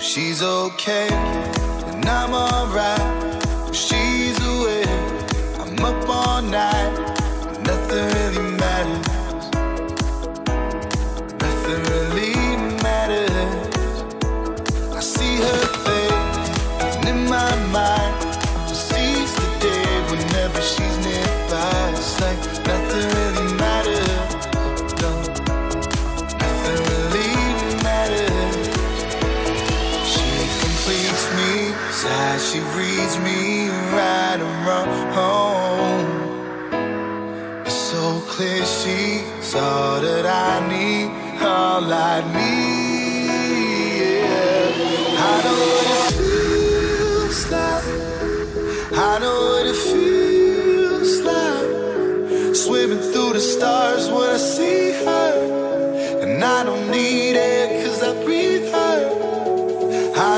she's okay, and I'm alright.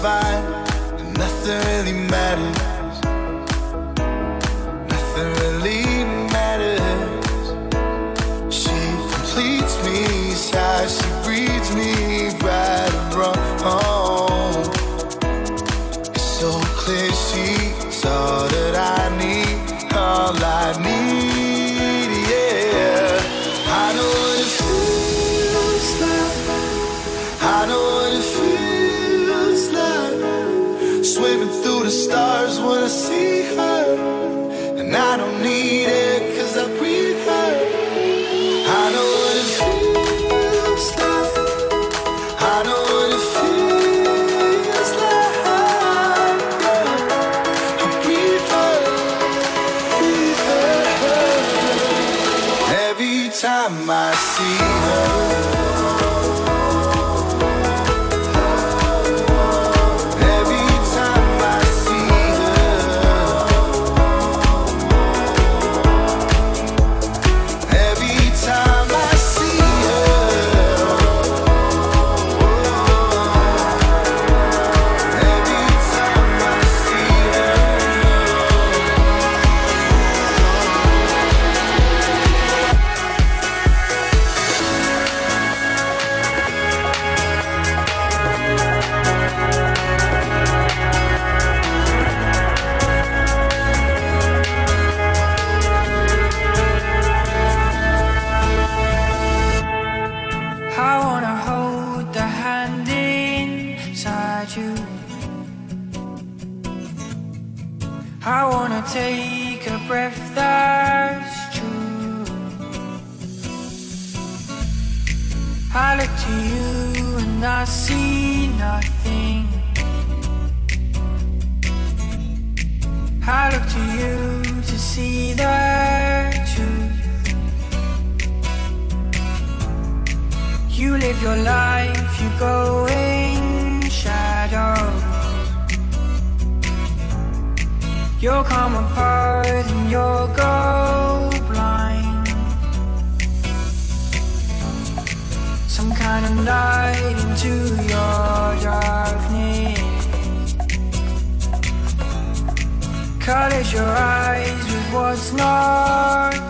fight, and nothing really matters. to you and I see nothing. I look to you to see the truth. You live your life, you go in shadows. You'll come apart and you'll go. night into your darkness. Collect your eyes with what's not.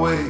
Way.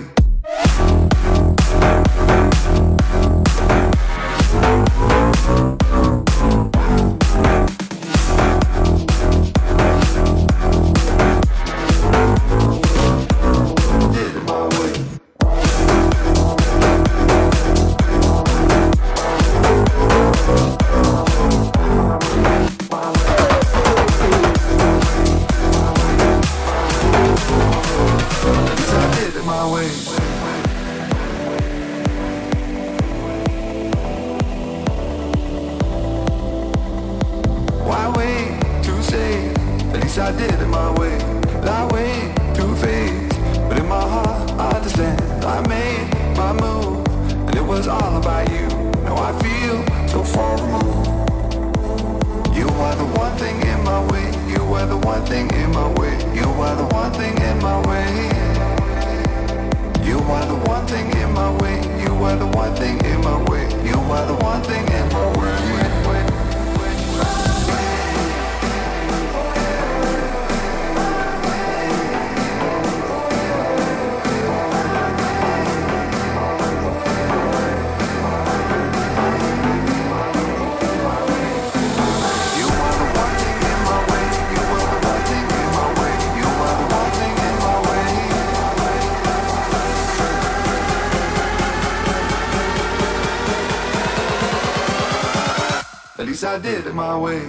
At least I did it my way.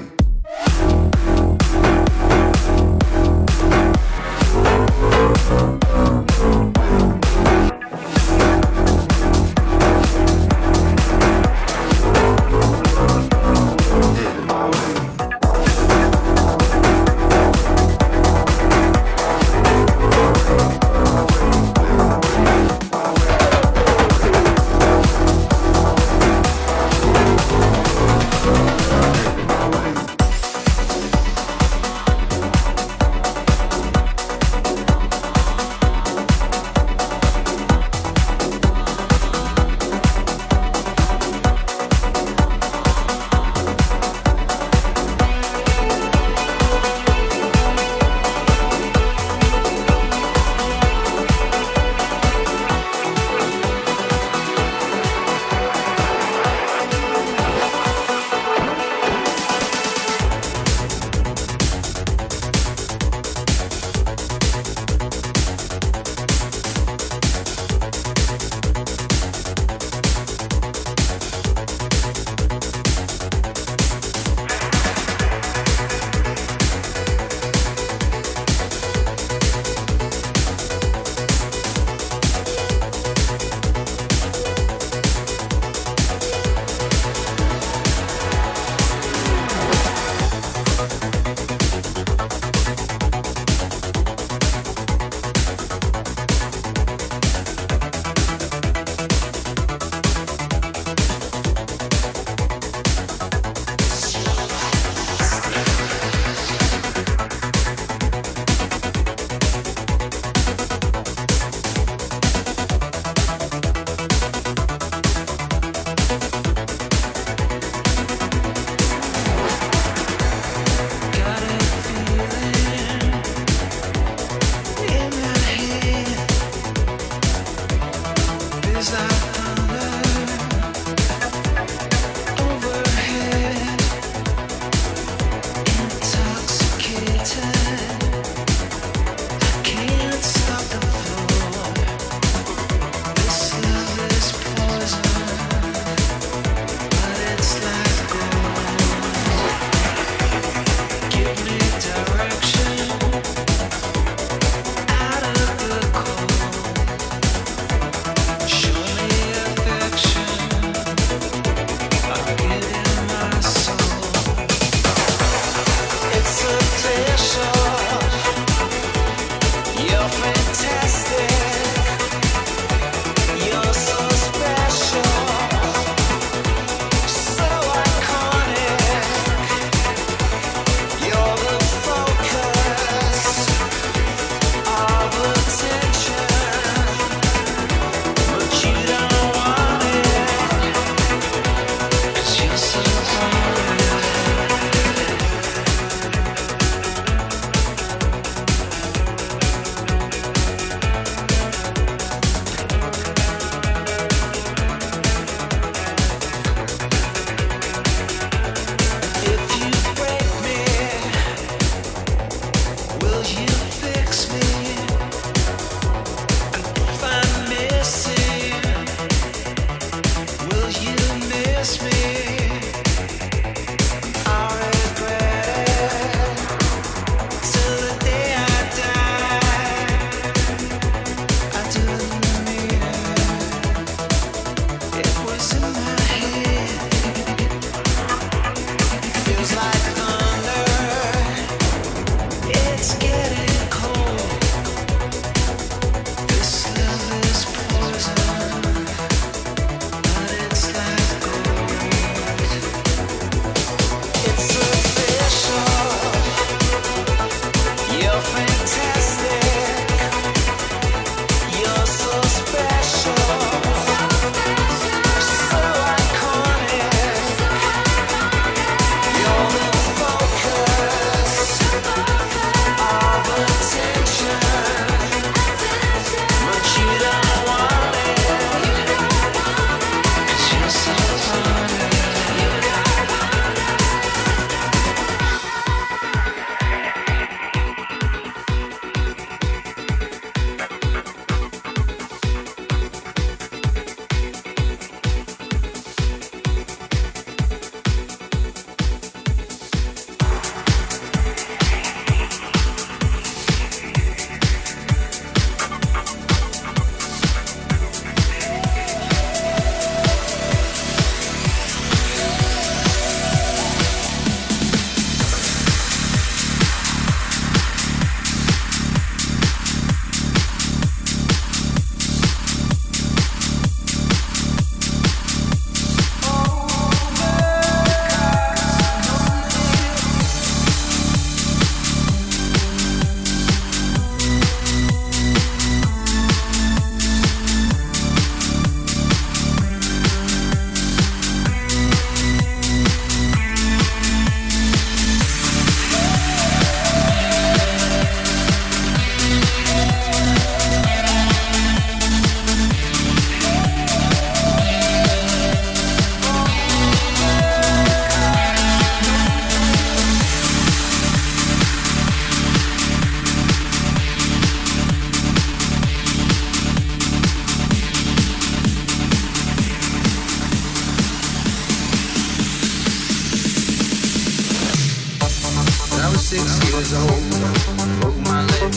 Broke my leg.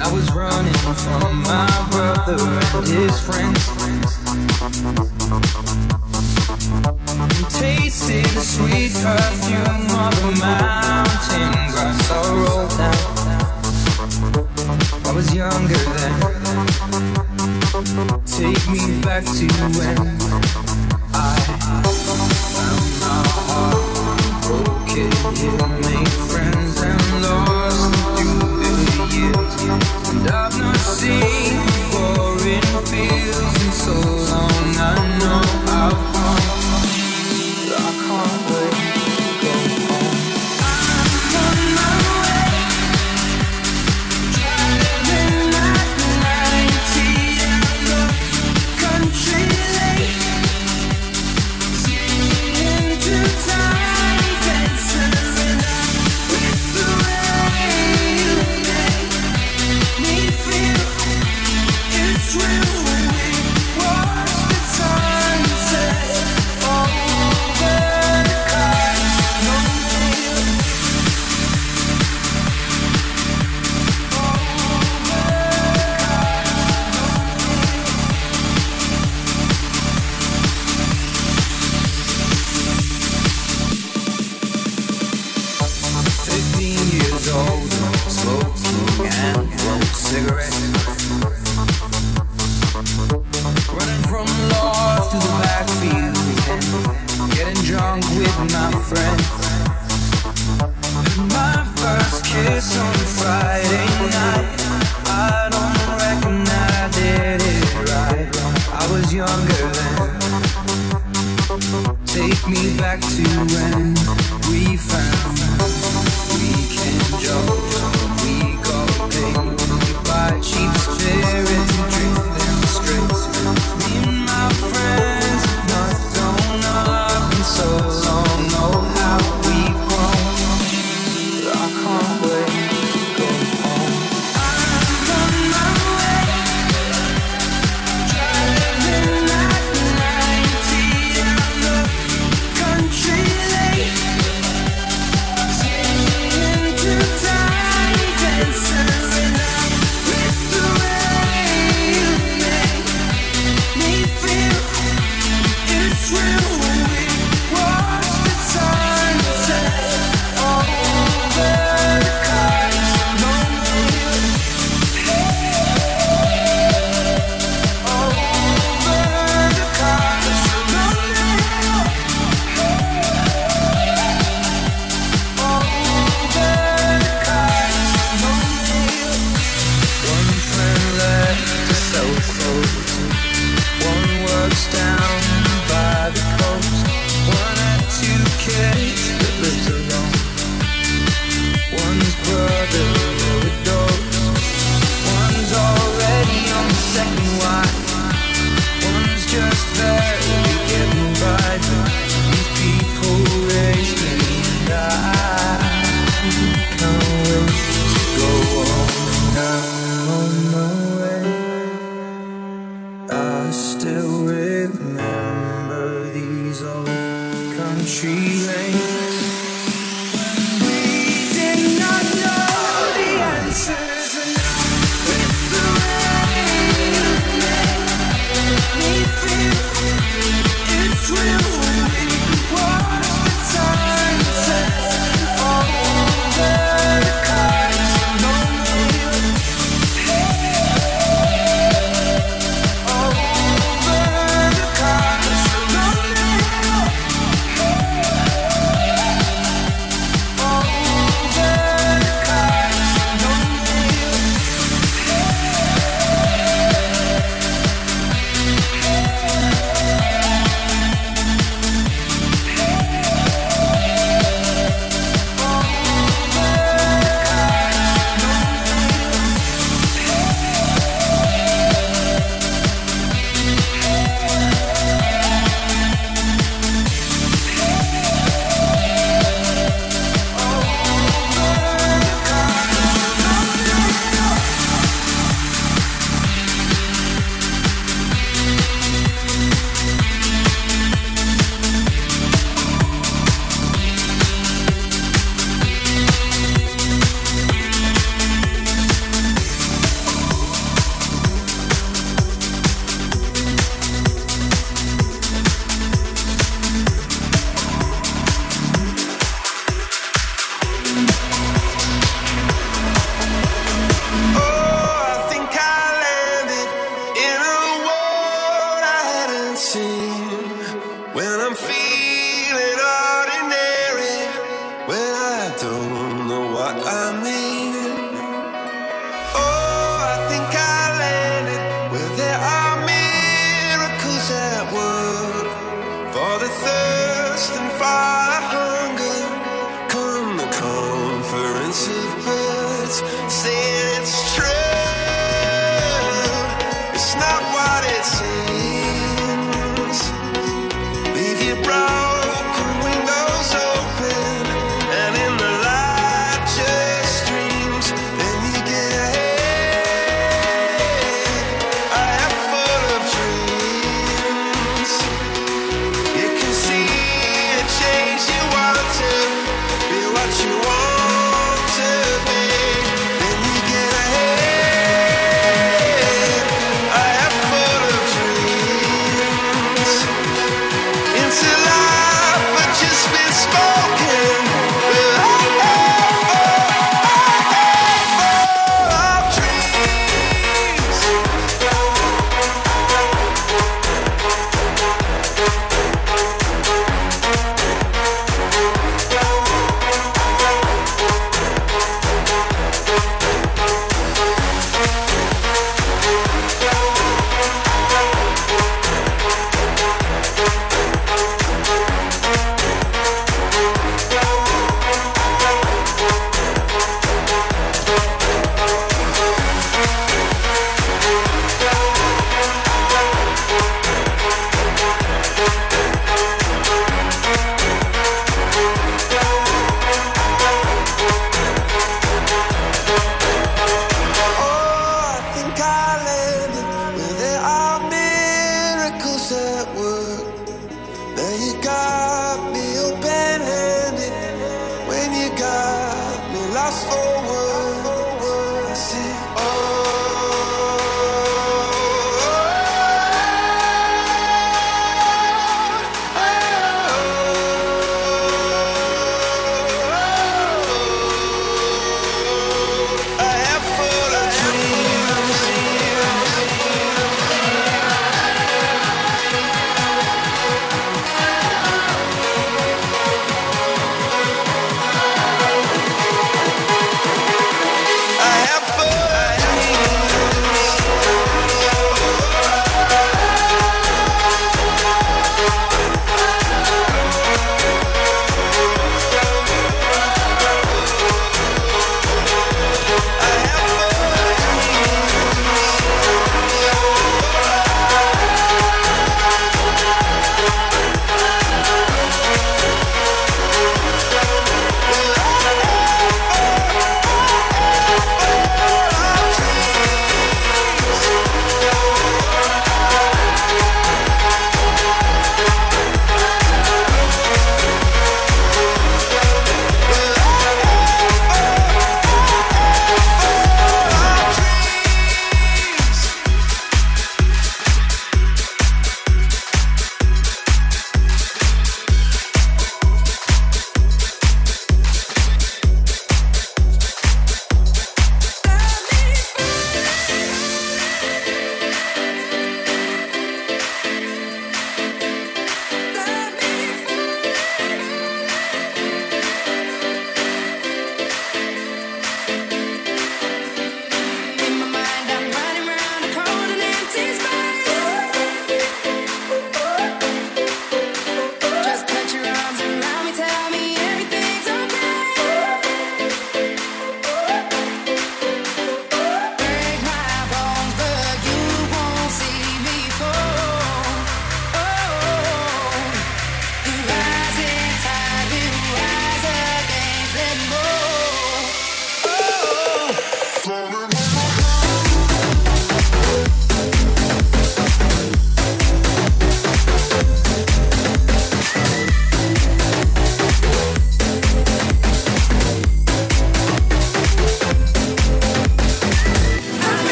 I was running from my brother and his friends.